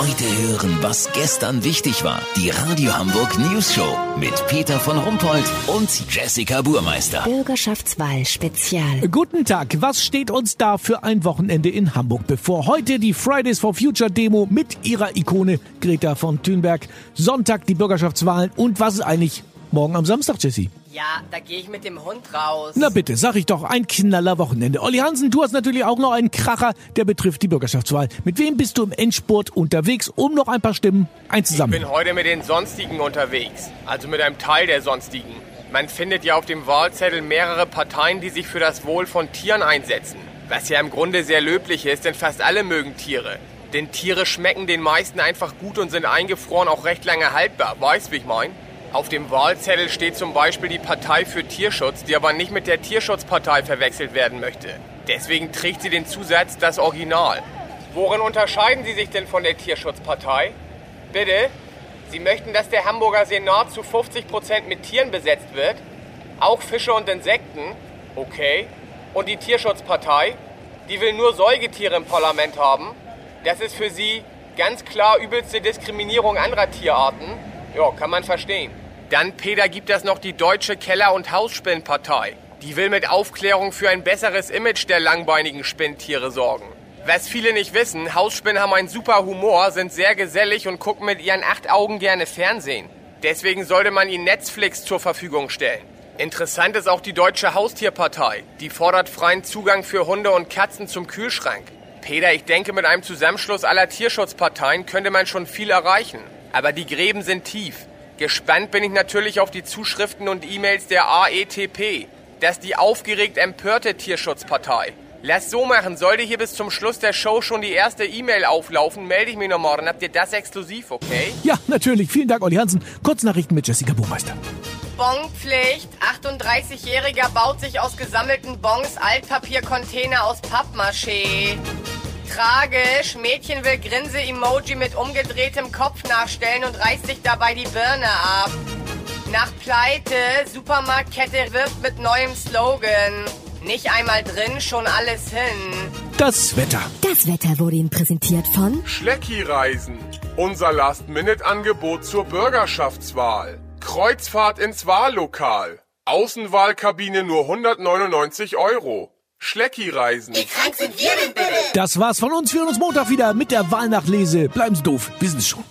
Heute hören, was gestern wichtig war. Die Radio Hamburg News Show mit Peter von Rumpold und Jessica Burmeister. Bürgerschaftswahl Spezial. Guten Tag. Was steht uns da für ein Wochenende in Hamburg bevor? Heute die Fridays for Future Demo mit ihrer Ikone Greta von Thunberg. Sonntag die Bürgerschaftswahlen. Und was ist eigentlich morgen am Samstag, Jessie? Ja, da gehe ich mit dem Hund raus. Na bitte, sag ich doch, ein knaller Wochenende. Olli Hansen, du hast natürlich auch noch einen Kracher, der betrifft die Bürgerschaftswahl. Mit wem bist du im Endspurt unterwegs, um noch ein paar Stimmen einzusammeln? Ich bin heute mit den Sonstigen unterwegs, also mit einem Teil der Sonstigen. Man findet ja auf dem Wahlzettel mehrere Parteien, die sich für das Wohl von Tieren einsetzen. Was ja im Grunde sehr löblich ist, denn fast alle mögen Tiere. Denn Tiere schmecken den meisten einfach gut und sind eingefroren auch recht lange haltbar. Weißt, wie ich mein? Auf dem Wahlzettel steht zum Beispiel die Partei für Tierschutz, die aber nicht mit der Tierschutzpartei verwechselt werden möchte. Deswegen trägt sie den Zusatz das Original. Worin unterscheiden Sie sich denn von der Tierschutzpartei? Bitte? Sie möchten, dass der Hamburger Senat zu 50 Prozent mit Tieren besetzt wird? Auch Fische und Insekten? Okay. Und die Tierschutzpartei? Die will nur Säugetiere im Parlament haben? Das ist für Sie ganz klar übelste Diskriminierung anderer Tierarten? Ja, kann man verstehen. Dann, Peter, gibt es noch die Deutsche Keller- und Hausspinnpartei. Die will mit Aufklärung für ein besseres Image der langbeinigen Spinntiere sorgen. Was viele nicht wissen, Hausspinnen haben einen super Humor, sind sehr gesellig und gucken mit ihren acht Augen gerne Fernsehen. Deswegen sollte man ihnen Netflix zur Verfügung stellen. Interessant ist auch die Deutsche Haustierpartei. Die fordert freien Zugang für Hunde und Katzen zum Kühlschrank. Peter, ich denke, mit einem Zusammenschluss aller Tierschutzparteien könnte man schon viel erreichen. Aber die Gräben sind tief. Gespannt bin ich natürlich auf die Zuschriften und E-Mails der AETP. Das ist die aufgeregt empörte Tierschutzpartei. Lass so machen, sollte hier bis zum Schluss der Show schon die erste E-Mail auflaufen, melde ich mich noch morgen. Habt ihr das exklusiv, okay? Ja, natürlich. Vielen Dank, Olli Hansen. Kurznachrichten mit Jessica Buchmeister. Bonpflicht. 38-Jähriger baut sich aus gesammelten Bons Altpapiercontainer aus Pappmaché. Tragisch. Mädchen will Grinse-Emoji mit umgedrehtem Kopf nachstellen und reißt sich dabei die Birne ab. Nach Pleite. Supermarktkette wirbt mit neuem Slogan. Nicht einmal drin, schon alles hin. Das Wetter. Das Wetter wurde Ihnen präsentiert von Schlecki-Reisen. Unser Last-Minute-Angebot zur Bürgerschaftswahl. Kreuzfahrt ins Wahllokal. Außenwahlkabine nur 199 Euro. Schlecki-Reisen. Das war's von uns. Wir hören uns Montag wieder mit der Wahlnachlese. Bleiben Sie doof. Wir sind schon.